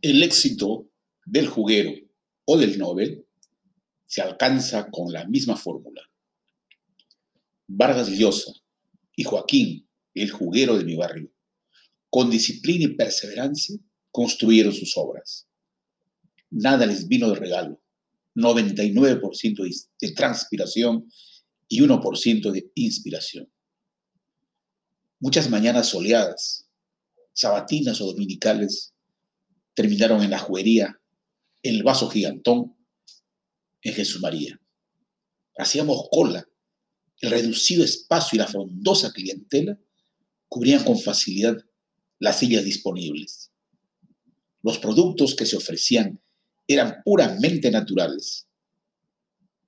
El éxito del juguero o del Nobel se alcanza con la misma fórmula. Vargas Llosa y Joaquín, el juguero de mi barrio, con disciplina y perseverancia construyeron sus obras. Nada les vino de regalo. 99% de transpiración y 1% de inspiración. Muchas mañanas soleadas, sabatinas o dominicales, terminaron en la juguería, el vaso gigantón, en Jesús María. Hacíamos cola. El reducido espacio y la frondosa clientela cubrían con facilidad las sillas disponibles. Los productos que se ofrecían eran puramente naturales.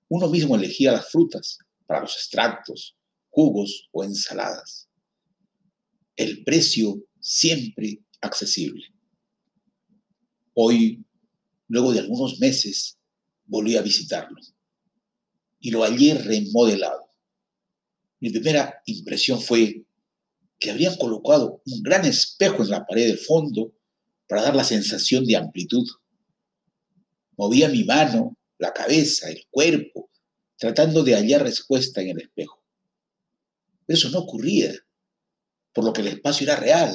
Uno mismo elegía las frutas para los extractos, jugos o ensaladas. El precio siempre accesible. Hoy, luego de algunos meses, volví a visitarlo y lo hallé remodelado. Mi primera impresión fue que habrían colocado un gran espejo en la pared del fondo para dar la sensación de amplitud. Movía mi mano, la cabeza, el cuerpo, tratando de hallar respuesta en el espejo. Eso no ocurría, por lo que el espacio era real.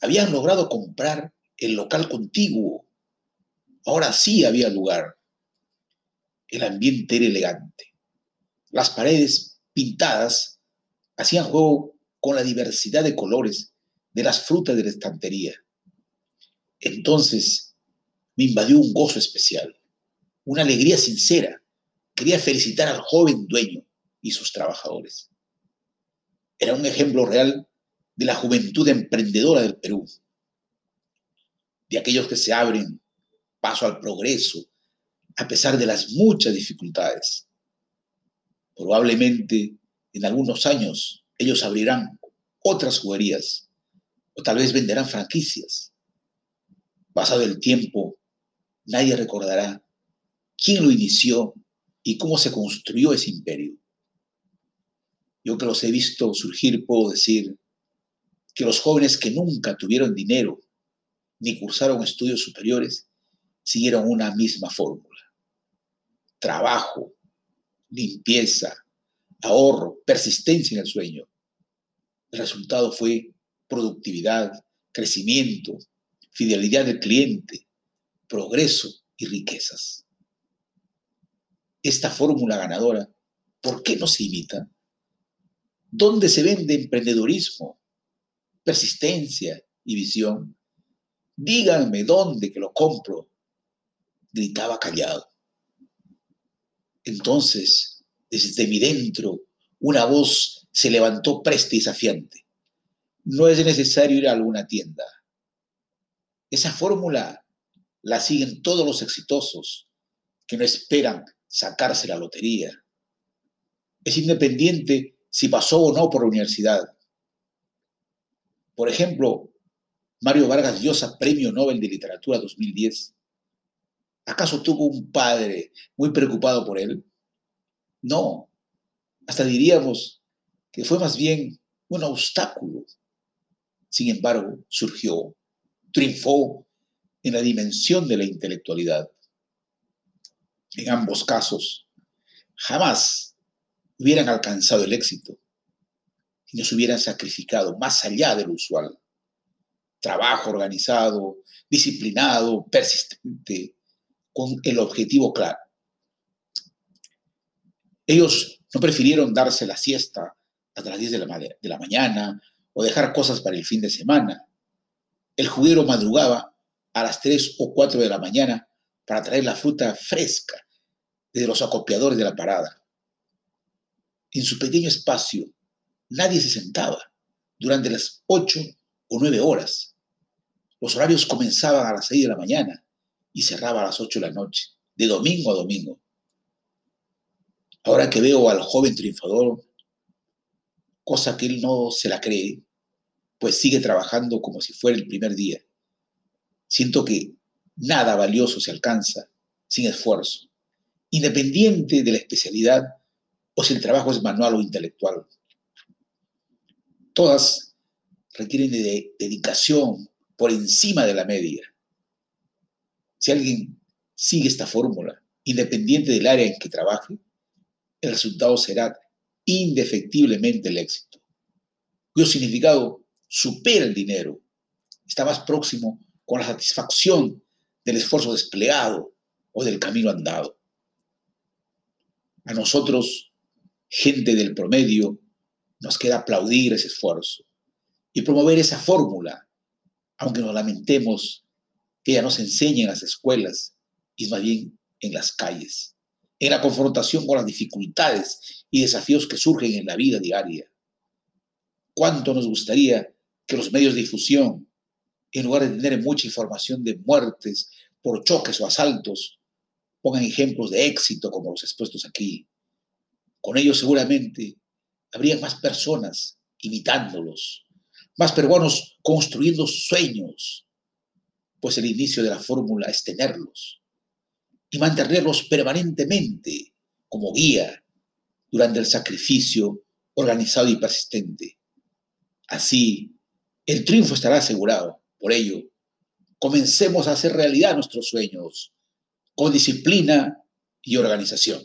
Habían logrado comprar el local contiguo. Ahora sí había lugar. El ambiente era elegante. Las paredes pintadas hacían juego con la diversidad de colores de las frutas de la estantería. Entonces me invadió un gozo especial, una alegría sincera. Quería felicitar al joven dueño y sus trabajadores. Era un ejemplo real de la juventud emprendedora del Perú, de aquellos que se abren paso al progreso a pesar de las muchas dificultades. Probablemente en algunos años ellos abrirán otras juguerías o tal vez venderán franquicias. Pasado el tiempo, nadie recordará quién lo inició y cómo se construyó ese imperio. Yo que los he visto surgir puedo decir que los jóvenes que nunca tuvieron dinero ni cursaron estudios superiores siguieron una misma fórmula. Trabajo, limpieza, ahorro, persistencia en el sueño. El resultado fue productividad, crecimiento, fidelidad del cliente, progreso y riquezas. Esta fórmula ganadora, ¿por qué no se imita? ¿Dónde se vende emprendedurismo, persistencia y visión? Díganme dónde que lo compro, gritaba callado. Entonces, desde mi dentro, una voz se levantó presta y desafiante. No es necesario ir a alguna tienda. Esa fórmula la siguen todos los exitosos que no esperan sacarse la lotería. Es independiente si pasó o no por la universidad. Por ejemplo, Mario Vargas Llosa, Premio Nobel de Literatura 2010. ¿Acaso tuvo un padre muy preocupado por él? No, hasta diríamos que fue más bien un obstáculo. Sin embargo, surgió, triunfó en la dimensión de la intelectualidad. En ambos casos, jamás hubieran alcanzado el éxito si no se hubieran sacrificado más allá de lo usual. Trabajo organizado, disciplinado, persistente, con el objetivo claro. Ellos no prefirieron darse la siesta hasta las 10 de la, mañana o dejar cosas para el fin de semana. El juguero madrugaba a las 3 o 4 de la mañana para traer la fruta fresca de los acopiadores de la parada. En su pequeño espacio nadie se sentaba durante las 8 o 9 horas. Los horarios comenzaban a las 6 de la mañana y cerraban a las 8 de la noche, de domingo a domingo. Ahora que veo al joven triunfador, cosa que él no se la cree, pues sigue trabajando como si fuera el primer día. Siento que nada valioso se alcanza sin esfuerzo, independiente de la especialidad o si el trabajo es manual o intelectual. Todas requieren de dedicación por encima de la media. Si alguien sigue esta fórmula, independiente del área en que trabaje, el resultado será indefectiblemente el éxito, cuyo significado supera el dinero, está más próximo con la satisfacción del esfuerzo desplegado o del camino andado. A nosotros, gente del promedio, nos queda aplaudir ese esfuerzo y promover esa fórmula, aunque nos lamentemos que ya no se enseñe en las escuelas y más bien en las calles, en la confrontación con las dificultades y desafíos que surgen en la vida diaria. ¿Cuánto nos gustaría que los medios de difusión, en lugar de tener mucha información de muertes por choques o asaltos, pongan ejemplos de éxito como los expuestos aquí? Con ellos seguramente habría más personas imitándolos, más peruanos construyendo sueños, pues el inicio de la fórmula es tenerlos y mantenerlos permanentemente como guía durante el sacrificio organizado y persistente. Así, el triunfo estará asegurado. Por ello, comencemos a hacer realidad nuestros sueños con disciplina y organización.